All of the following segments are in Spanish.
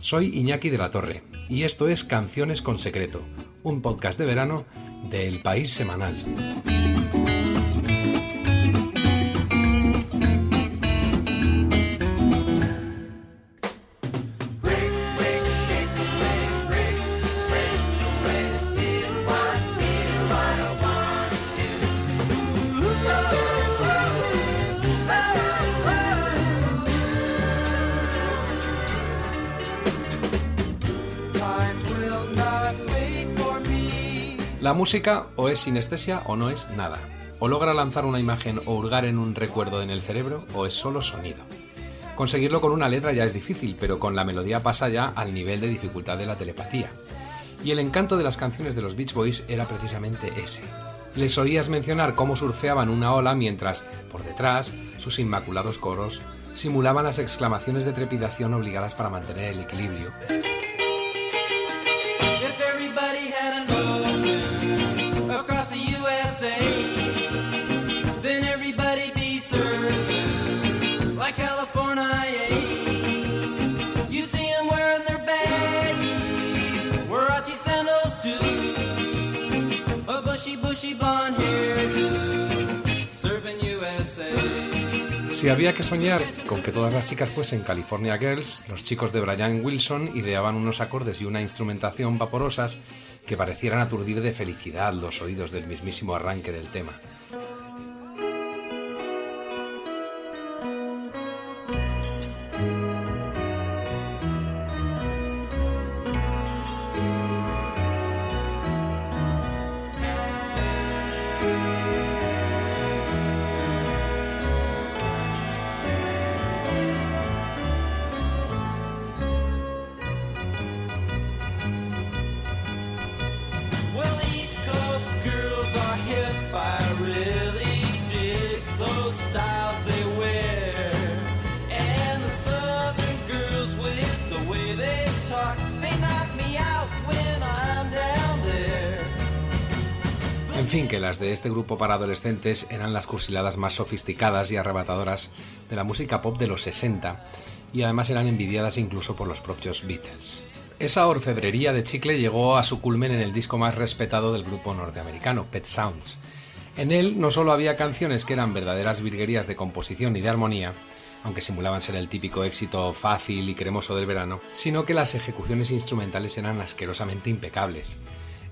Soy Iñaki de la Torre y esto es Canciones con Secreto, un podcast de verano de El País Semanal. La música o es sinestesia o no es nada. O logra lanzar una imagen o hurgar en un recuerdo en el cerebro o es solo sonido. Conseguirlo con una letra ya es difícil, pero con la melodía pasa ya al nivel de dificultad de la telepatía. Y el encanto de las canciones de los Beach Boys era precisamente ese. Les oías mencionar cómo surfeaban una ola mientras, por detrás, sus inmaculados coros simulaban las exclamaciones de trepidación obligadas para mantener el equilibrio. Si había que soñar con que todas las chicas fuesen California Girls, los chicos de Brian Wilson ideaban unos acordes y una instrumentación vaporosas que parecieran aturdir de felicidad los oídos del mismísimo arranque del tema. En fin, que las de este grupo para adolescentes eran las cursiladas más sofisticadas y arrebatadoras de la música pop de los 60 y además eran envidiadas incluso por los propios Beatles. Esa orfebrería de chicle llegó a su culmen en el disco más respetado del grupo norteamericano, Pet Sounds. En él no solo había canciones que eran verdaderas virguerías de composición y de armonía, aunque simulaban ser el típico éxito fácil y cremoso del verano, sino que las ejecuciones instrumentales eran asquerosamente impecables.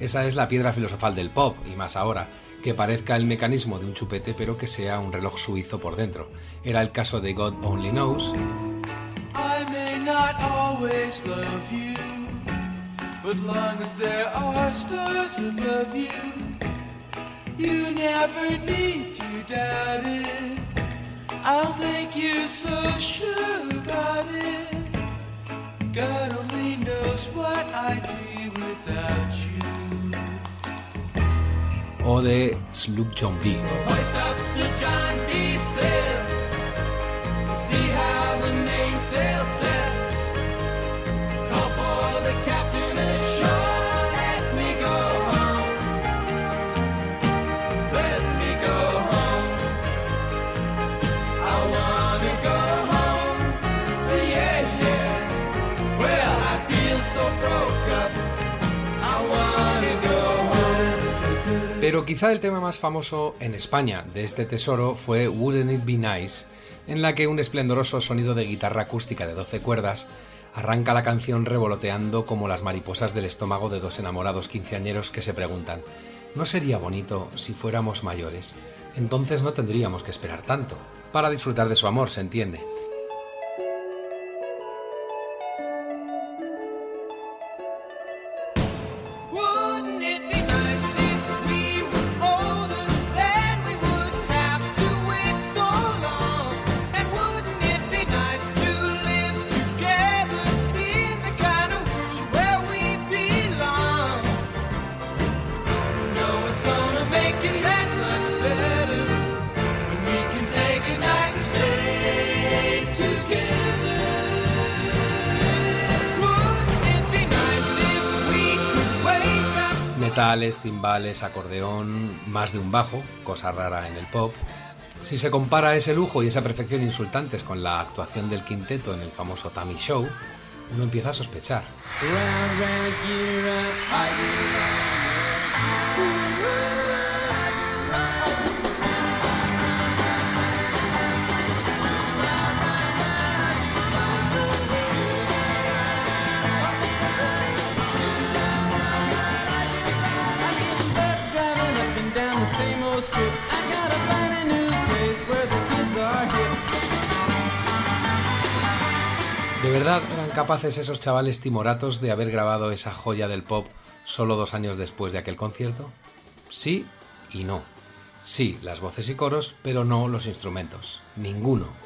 Esa es la piedra filosofal del pop, y más ahora, que parezca el mecanismo de un chupete pero que sea un reloj suizo por dentro. Era el caso de God Only Knows. But long as there are stars above you, you never need to doubt it. I'll make you so sure about it. God only knows what I'd be without you. Or they slugged John B. Pero quizá el tema más famoso en España de este tesoro fue Wouldn't It Be Nice, en la que un esplendoroso sonido de guitarra acústica de 12 cuerdas arranca la canción revoloteando como las mariposas del estómago de dos enamorados quinceañeros que se preguntan ¿No sería bonito si fuéramos mayores? Entonces no tendríamos que esperar tanto. Para disfrutar de su amor, se entiende. Metales, timbales, acordeón, más de un bajo, cosa rara en el pop. Si se compara ese lujo y esa perfección insultantes con la actuación del quinteto en el famoso Tammy Show, uno empieza a sospechar. ¿De verdad eran capaces esos chavales timoratos de haber grabado esa joya del pop solo dos años después de aquel concierto? Sí y no. Sí, las voces y coros, pero no los instrumentos. Ninguno.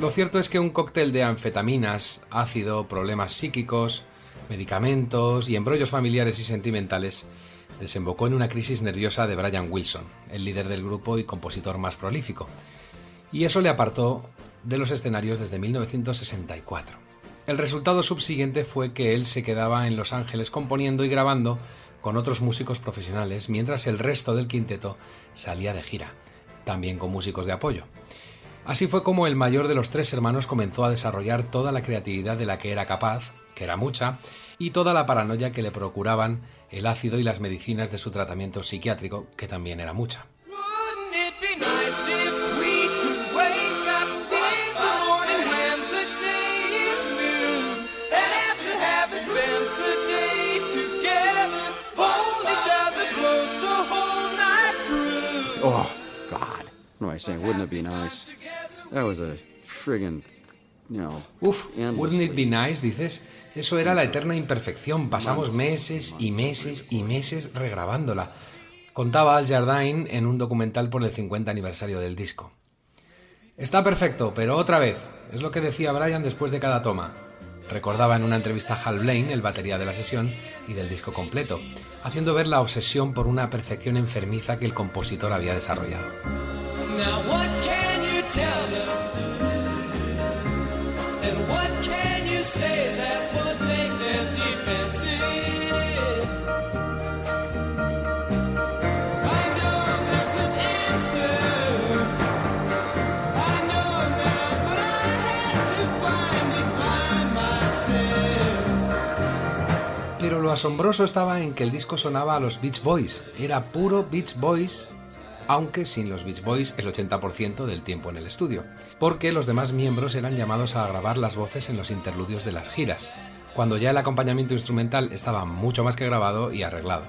Lo cierto es que un cóctel de anfetaminas, ácido, problemas psíquicos, medicamentos y embrollos familiares y sentimentales desembocó en una crisis nerviosa de Brian Wilson, el líder del grupo y compositor más prolífico, y eso le apartó de los escenarios desde 1964. El resultado subsiguiente fue que él se quedaba en Los Ángeles componiendo y grabando con otros músicos profesionales, mientras el resto del quinteto salía de gira, también con músicos de apoyo. Así fue como el mayor de los tres hermanos comenzó a desarrollar toda la creatividad de la que era capaz, que era mucha, y toda la paranoia que le procuraban el ácido y las medicinas de su tratamiento psiquiátrico, que también era mucha. Oh, God. What am I saying? Wouldn't it be nice? That was a friggin', you know, Uf, wouldn't it be nice, dices? Eso era la eterna imperfección. Pasamos meses y meses y meses regrabándola. Contaba Al Jardine en un documental por el 50 aniversario del disco. Está perfecto, pero otra vez. Es lo que decía Brian después de cada toma. Recordaba en una entrevista a Hal Blaine, el batería de la sesión y del disco completo, haciendo ver la obsesión por una perfección enfermiza que el compositor había desarrollado. Pero lo asombroso estaba en que el disco sonaba a los Beach Boys. Era puro Beach Boys, aunque sin los Beach Boys el 80% del tiempo en el estudio. Porque los demás miembros eran llamados a grabar las voces en los interludios de las giras, cuando ya el acompañamiento instrumental estaba mucho más que grabado y arreglado.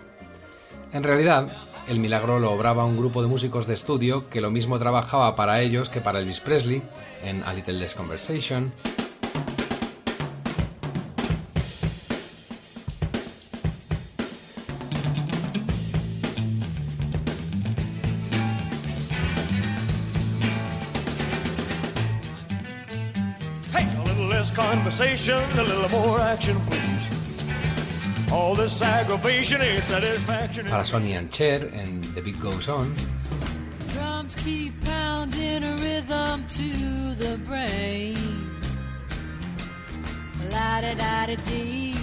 En realidad, el milagro lo obraba un grupo de músicos de estudio que lo mismo trabajaba para ellos que para Elvis Presley en A Little Less Conversation, Para Sonny and Cher en The Beat Goes On. Drums keep pounding a rhythm to the brain. La da da da dee.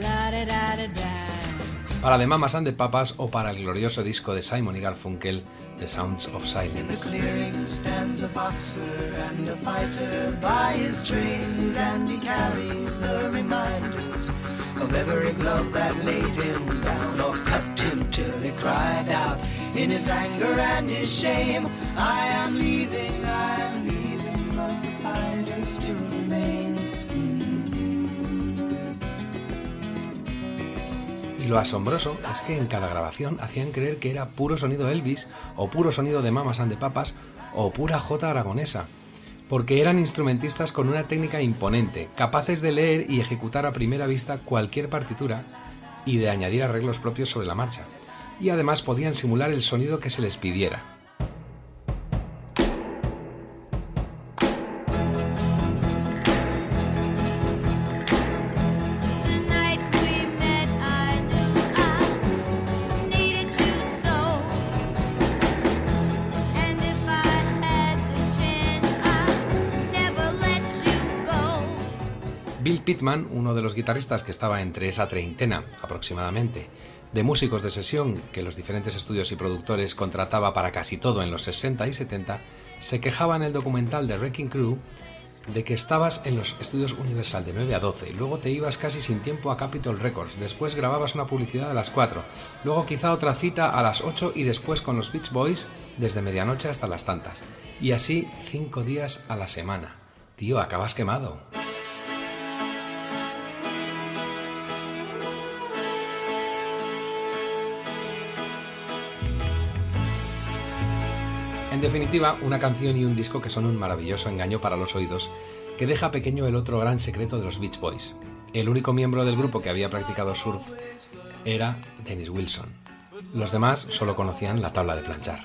La da da da da. Para The Mamas and the Papas o para el glorioso disco de Simon y Garfunkel The Sounds of Silence. Y lo asombroso es que en cada grabación hacían creer que era puro sonido Elvis, o puro sonido de Mamas and the Papas, o pura J aragonesa, porque eran instrumentistas con una técnica imponente, capaces de leer y ejecutar a primera vista cualquier partitura y de añadir arreglos propios sobre la marcha, y además podían simular el sonido que se les pidiera. Uno de los guitarristas que estaba entre esa treintena aproximadamente de músicos de sesión que los diferentes estudios y productores contrataba para casi todo en los 60 y 70, se quejaba en el documental de Wrecking Crew de que estabas en los estudios Universal de 9 a 12, luego te ibas casi sin tiempo a Capitol Records, después grababas una publicidad a las 4, luego quizá otra cita a las 8 y después con los Beach Boys desde medianoche hasta las tantas. Y así cinco días a la semana. Tío, acabas quemado. En definitiva, una canción y un disco que son un maravilloso engaño para los oídos, que deja pequeño el otro gran secreto de los Beach Boys. El único miembro del grupo que había practicado surf era Dennis Wilson. Los demás solo conocían la tabla de planchar.